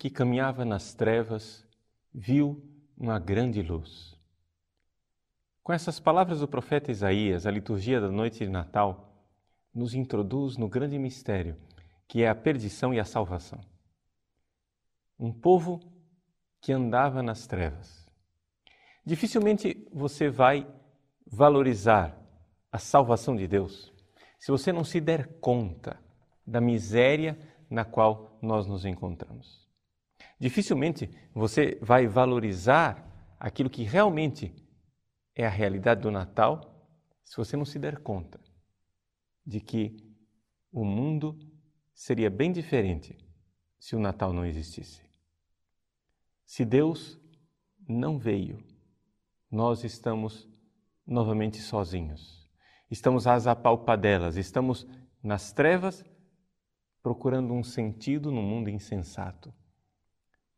que caminhava nas trevas viu uma grande luz. Com essas palavras do profeta Isaías, a liturgia da noite de Natal nos introduz no grande mistério que é a perdição e a salvação. Um povo que andava nas trevas. Dificilmente você vai valorizar a salvação de Deus se você não se der conta da miséria na qual nós nos encontramos. Dificilmente você vai valorizar aquilo que realmente é a realidade do Natal se você não se der conta de que o mundo seria bem diferente se o Natal não existisse. Se Deus não veio, nós estamos novamente sozinhos. Estamos às apalpadelas, estamos nas trevas procurando um sentido no mundo insensato,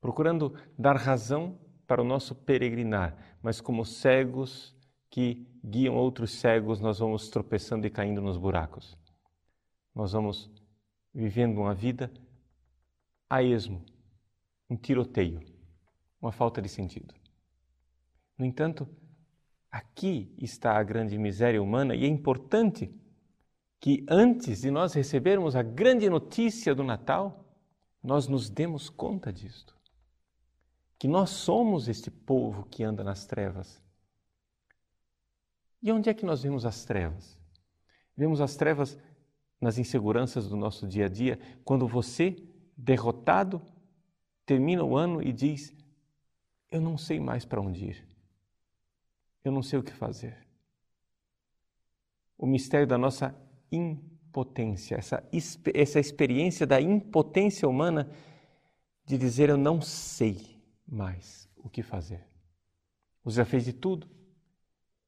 procurando dar razão para o nosso peregrinar, mas como cegos que guiam outros cegos, nós vamos tropeçando e caindo nos buracos. Nós vamos vivendo uma vida a esmo, um tiroteio, uma falta de sentido. No entanto, aqui está a grande miséria humana e é importante que antes de nós recebermos a grande notícia do Natal, nós nos demos conta disto. Que nós somos este povo que anda nas trevas. E onde é que nós vemos as trevas? Vemos as trevas nas inseguranças do nosso dia a dia, quando você, derrotado, termina o ano e diz: Eu não sei mais para onde ir. Eu não sei o que fazer. O mistério da nossa impotência, essa, essa experiência da impotência humana de dizer eu não sei mais o que fazer. Você já fez de tudo,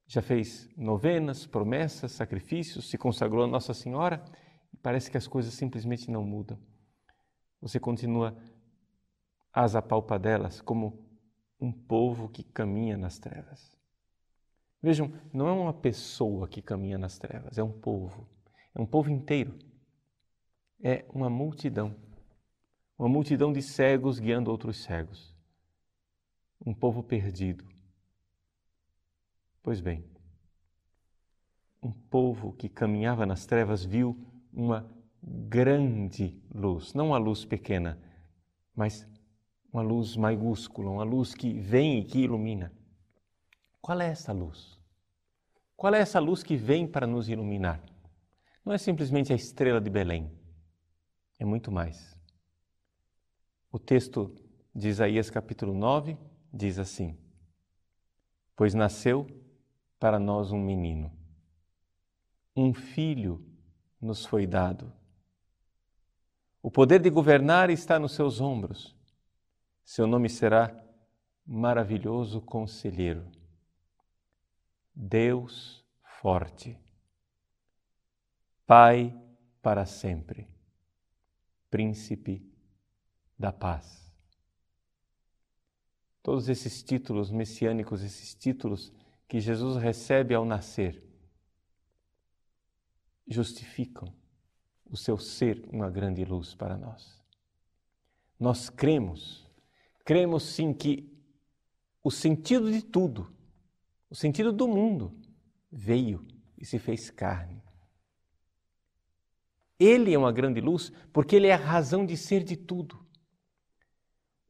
já fez novenas, promessas, sacrifícios, se consagrou a Nossa Senhora e parece que as coisas simplesmente não mudam. Você continua às apalpadelas como um povo que caminha nas trevas. Vejam, não é uma pessoa que caminha nas trevas, é um povo. É um povo inteiro. É uma multidão. Uma multidão de cegos guiando outros cegos. Um povo perdido. Pois bem, um povo que caminhava nas trevas viu uma grande luz, não uma luz pequena, mas uma luz maiúscula, uma luz que vem e que ilumina. Qual é essa luz? Qual é essa luz que vem para nos iluminar? não é simplesmente a estrela de Belém, é muito mais. O texto de Isaías, capítulo 9, diz assim: Pois nasceu para nós um menino, um filho nos foi dado. O poder de governar está nos seus ombros. Seu nome será Maravilhoso Conselheiro, Deus Forte Pai para sempre, Príncipe da Paz. Todos esses títulos messiânicos, esses títulos que Jesus recebe ao nascer, justificam o seu ser uma grande luz para nós. Nós cremos, cremos sim que o sentido de tudo, o sentido do mundo, veio e se fez carne ele é uma grande luz porque ele é a razão de ser de tudo.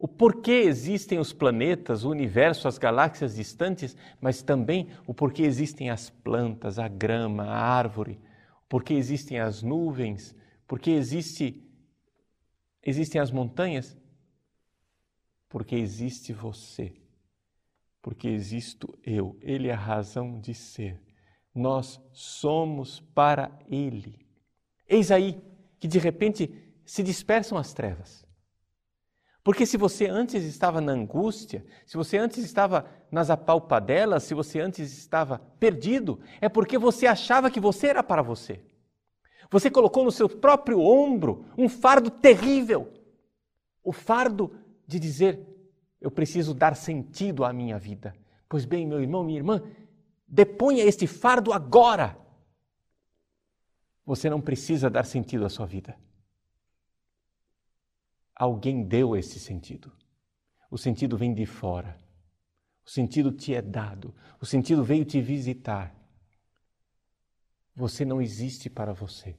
O porquê existem os planetas, o universo, as galáxias distantes, mas também o porquê existem as plantas, a grama, a árvore, porquê existem as nuvens, porquê existe, existem as montanhas, porque existe você, porque existo eu. Ele é a razão de ser. Nós somos para Ele. Eis aí que de repente se dispersam as trevas. Porque se você antes estava na angústia, se você antes estava nas apalpadelas, se você antes estava perdido, é porque você achava que você era para você. Você colocou no seu próprio ombro um fardo terrível. O fardo de dizer: eu preciso dar sentido à minha vida. Pois bem, meu irmão, minha irmã, deponha este fardo agora você não precisa dar sentido à sua vida. Alguém deu esse sentido. O sentido vem de fora. O sentido te é dado. O sentido veio te visitar. Você não existe para você.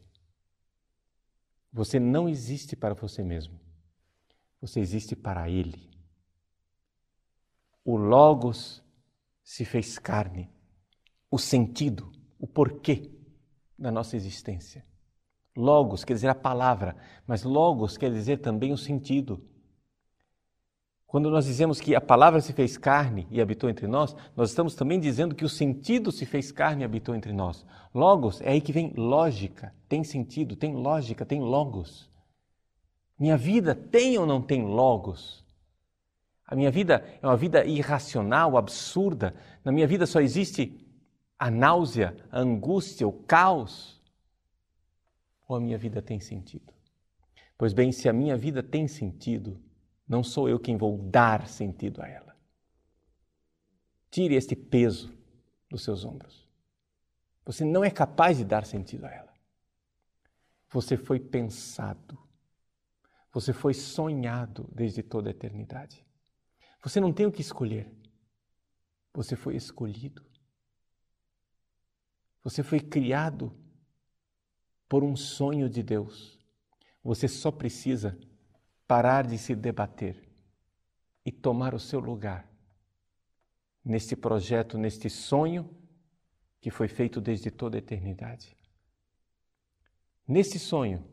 Você não existe para você mesmo. Você existe para Ele. O Logos se fez carne. O sentido, o porquê da nossa existência. Logos quer dizer a palavra, mas Logos quer dizer também o sentido. Quando nós dizemos que a palavra se fez carne e habitou entre nós, nós estamos também dizendo que o sentido se fez carne e habitou entre nós. Logos é aí que vem lógica, tem sentido, tem lógica, tem logos. Minha vida tem ou não tem logos? A minha vida é uma vida irracional, absurda. Na minha vida só existe a náusea, a angústia, o caos? Ou a minha vida tem sentido? Pois bem, se a minha vida tem sentido, não sou eu quem vou dar sentido a ela. Tire este peso dos seus ombros. Você não é capaz de dar sentido a ela. Você foi pensado. Você foi sonhado desde toda a eternidade. Você não tem o que escolher. Você foi escolhido. Você foi criado por um sonho de Deus. Você só precisa parar de se debater e tomar o seu lugar neste projeto, neste sonho que foi feito desde toda a eternidade. Nesse sonho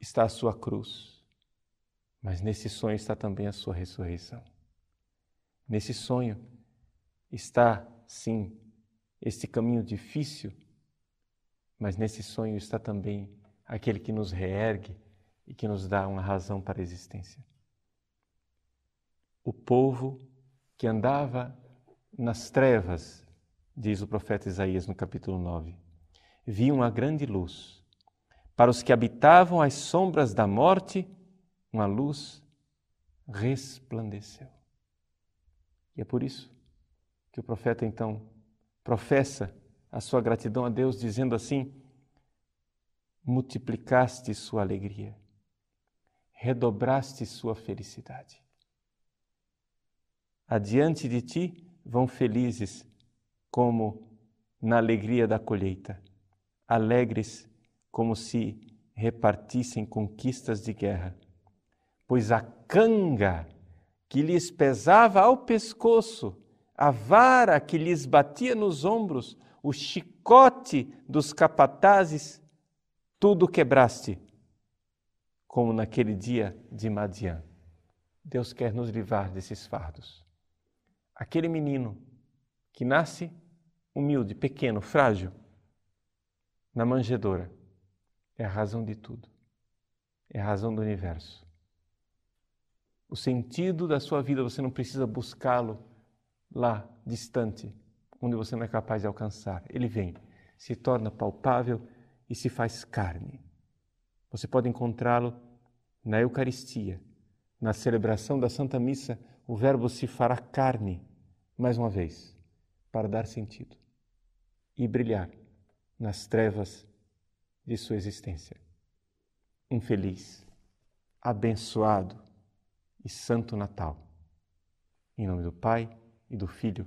está a sua cruz, mas nesse sonho está também a sua ressurreição. Nesse sonho está, sim, este caminho difícil, mas nesse sonho está também aquele que nos reergue e que nos dá uma razão para a existência. O povo que andava nas trevas, diz o profeta Isaías no capítulo 9, viu uma grande luz. Para os que habitavam as sombras da morte, uma luz resplandeceu. E é por isso que o profeta então professa a sua gratidão a Deus, dizendo assim: multiplicaste sua alegria redobraste sua felicidade. Adiante de ti vão felizes, como na alegria da colheita, alegres como se repartissem conquistas de guerra. Pois a canga que lhes pesava ao pescoço, a vara que lhes batia nos ombros, o chicote dos capatazes, tudo quebraste como naquele dia de Madian. Deus quer nos livrar desses fardos. Aquele menino que nasce humilde, pequeno, frágil, na manjedoura, é a razão de tudo, é a razão do universo. O sentido da sua vida você não precisa buscá-lo lá, distante, onde você não é capaz de alcançar. Ele vem, se torna palpável e se faz carne. Você pode encontrá-lo na Eucaristia, na celebração da Santa Missa, o Verbo se fará carne, mais uma vez, para dar sentido e brilhar nas trevas de sua existência. Um feliz, abençoado e santo Natal. Em nome do Pai, e do Filho,